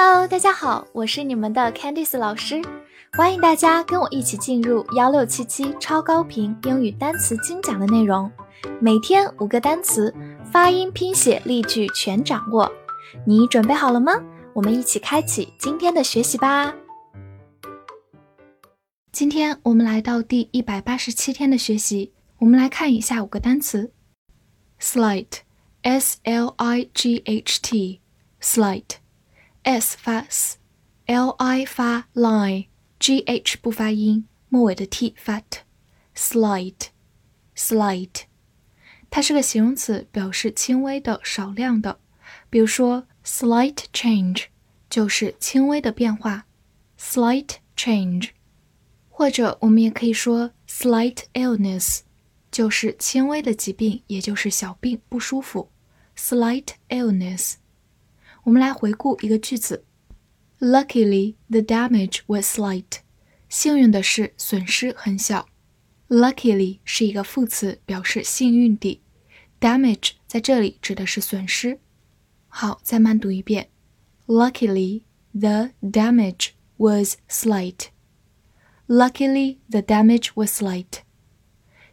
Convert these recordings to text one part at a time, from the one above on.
Hello，大家好，我是你们的 Candice 老师，欢迎大家跟我一起进入幺六七七超高频英语单词精讲的内容，每天五个单词，发音、拼写、例句全掌握，你准备好了吗？我们一起开启今天的学习吧。今天我们来到第一百八十七天的学习，我们来看一下五个单词：slight，s l i g h t，slight。S 发 s，l i 发 lie，G H 不发音，末尾的 t 发 t，slight，slight，它是个形容词，表示轻微的、少量的。比如说，slight change 就是轻微的变化，slight change。或者我们也可以说，slight illness 就是轻微的疾病，也就是小病、不舒服，slight illness。我们来回顾一个句子：Luckily, the damage was slight. 幸运的是，损失很小。Luckily 是一个副词，表示幸运地。Damage 在这里指的是损失。好，再慢读一遍：Luckily, the damage was slight. Luckily, the damage was slight.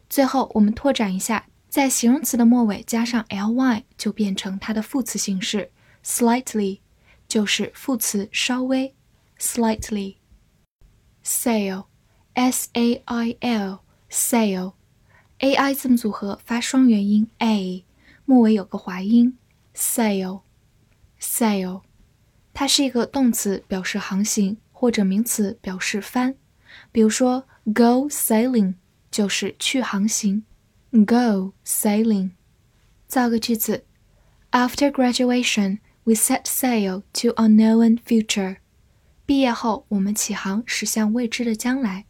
最后，我们拓展一下，在形容词的末尾加上 ly，就变成它的副词形式。Slightly 就是副词稍微，slightly。Sail，s a i l，sail，a i 字母组合发双元音 a，末尾有个滑音，sail，sail，它是一个动词，表示航行，或者名词，表示帆。比如说，go sailing 就是去航行，go sailing。造个句子，After graduation。 We set sail to unknown future。毕业后，我们起航驶向未知的将来。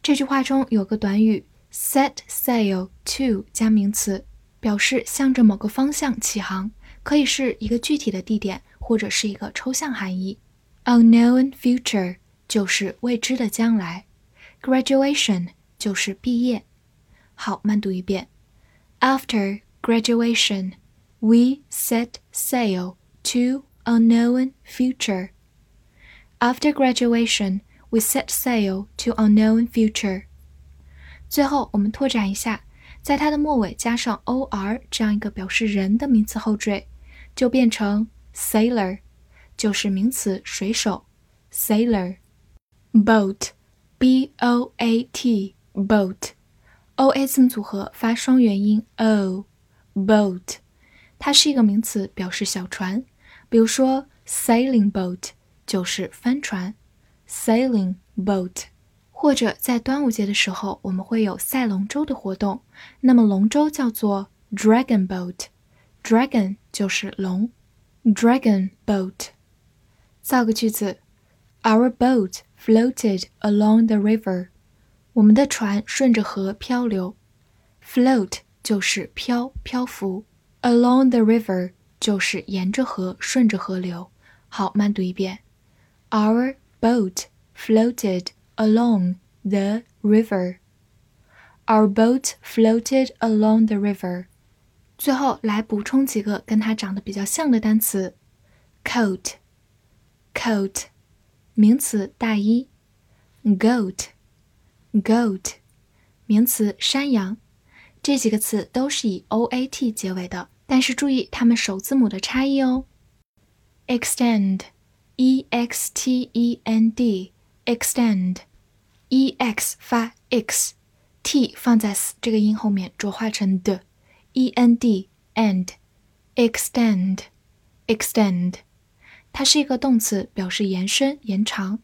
这句话中有个短语 set sail to 加名词，表示向着某个方向起航，可以是一个具体的地点，或者是一个抽象含义。Unknown future 就是未知的将来。Graduation 就是毕业。好，慢读一遍。After graduation, we set sail. to unknown future. After graduation, we set sail to unknown future. 最后，我们拓展一下，在它的末尾加上 or 这样一个表示人的名词后缀，就变成 sailor，就是名词水手 sailor。boat，b o a t，boat，o a 字母组合发双元音 o，boat，它是一个名词，表示小船。 比如说，sailing boat 就是帆船，sailing boat。或者在端午节的时候，我们会有赛龙舟的活动，那么龙舟叫做 dragon boat，dragon 就是龙，dragon boat。造个句子，Our boat floated along the river。我们的船顺着河漂流，float 就是漂漂浮，along the river。 就是沿着河，顺着河流。好，慢读一遍。Our boat floated along the river. Our boat floated along the river. 最后来补充几个跟它长得比较像的单词：coat, coat，名词大衣；goat, goat，名词山羊。这几个词都是以 o a t 结尾的。 但是注意它们首字母的差异哦。extend，e x t e n d，extend，e x 发 x，t 放在 s 这个音后面浊化成的，e n d end，extend，extend，它是一个动词，表示延伸、延长。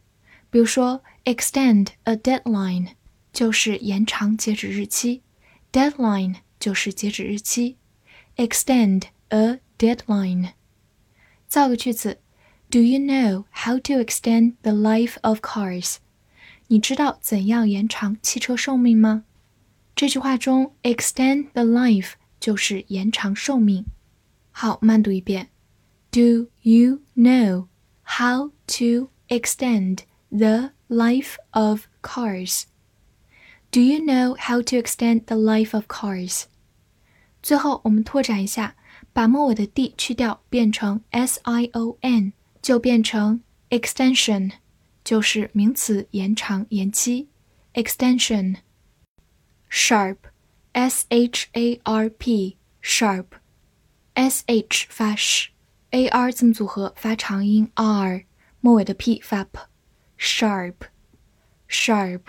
比如说，extend a deadline 就是延长截止日期，deadline 就是截止日期。extend a deadline. 造个句子：Do you know how to extend the life of cars？你知道怎样延长汽车寿命吗？这句话中，extend the life 就是延长寿命。好，慢读一遍：Do you know how to extend the life of cars? Do you know how to extend the life of cars? 最后，我们拓展一下，把末尾的 d 去掉，变成 s i o n，就变成 extension 就是名词延长、延期。extension sharp s h a r p sharp s h 发 sh，a r 字母组合发长音 r，末尾的 p 发 p。sharp sharp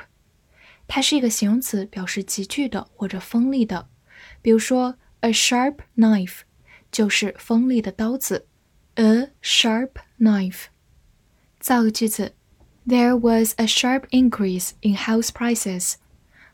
它是一个形容词，表示急剧的或者锋利的。比如说 ，a sharp knife 就是锋利的刀子。a sharp knife。造个句子：There was a sharp increase in house prices。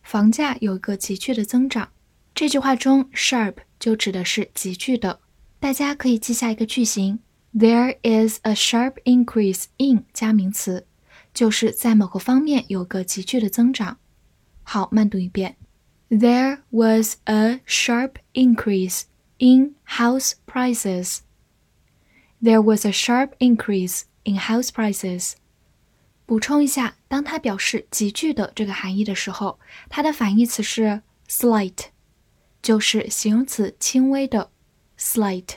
房价有一个急剧的增长。这句话中，sharp 就指的是急剧的。大家可以记下一个句型：There is a sharp increase in 加名词，就是在某个方面有个急剧的增长。好，慢读一遍：There was a sharp increase in house prices. There was a sharp increase in house prices. 补充一下，当它表示急剧的这个含义的时候，它的反义词是 slight，就是形容词轻微的 slight。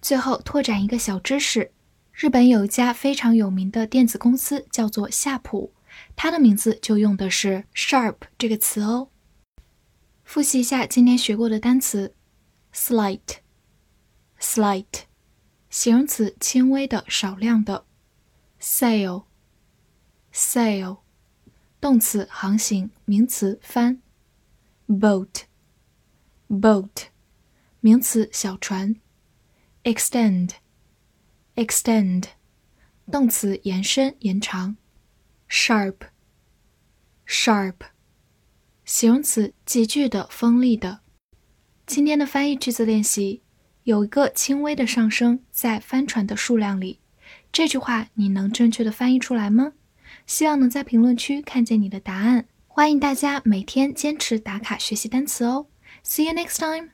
最后拓展一个小知识：日本有一家非常有名的电子公司叫做夏普，它的名字就用的是 sharp 这个词哦。复习一下今天学过的单词：slight，slight。形容词，轻微的、少量的。sail，sail，动词，航行；名词，帆。boat，boat，名词，小船。extend，extend，动词，延伸、延长。sharp，sharp，形容词，急剧的、锋利的。今天的翻译句子练习。有一个轻微的上升在帆船的数量里，这句话你能正确的翻译出来吗？希望能在评论区看见你的答案。欢迎大家每天坚持打卡学习单词哦。See you next time.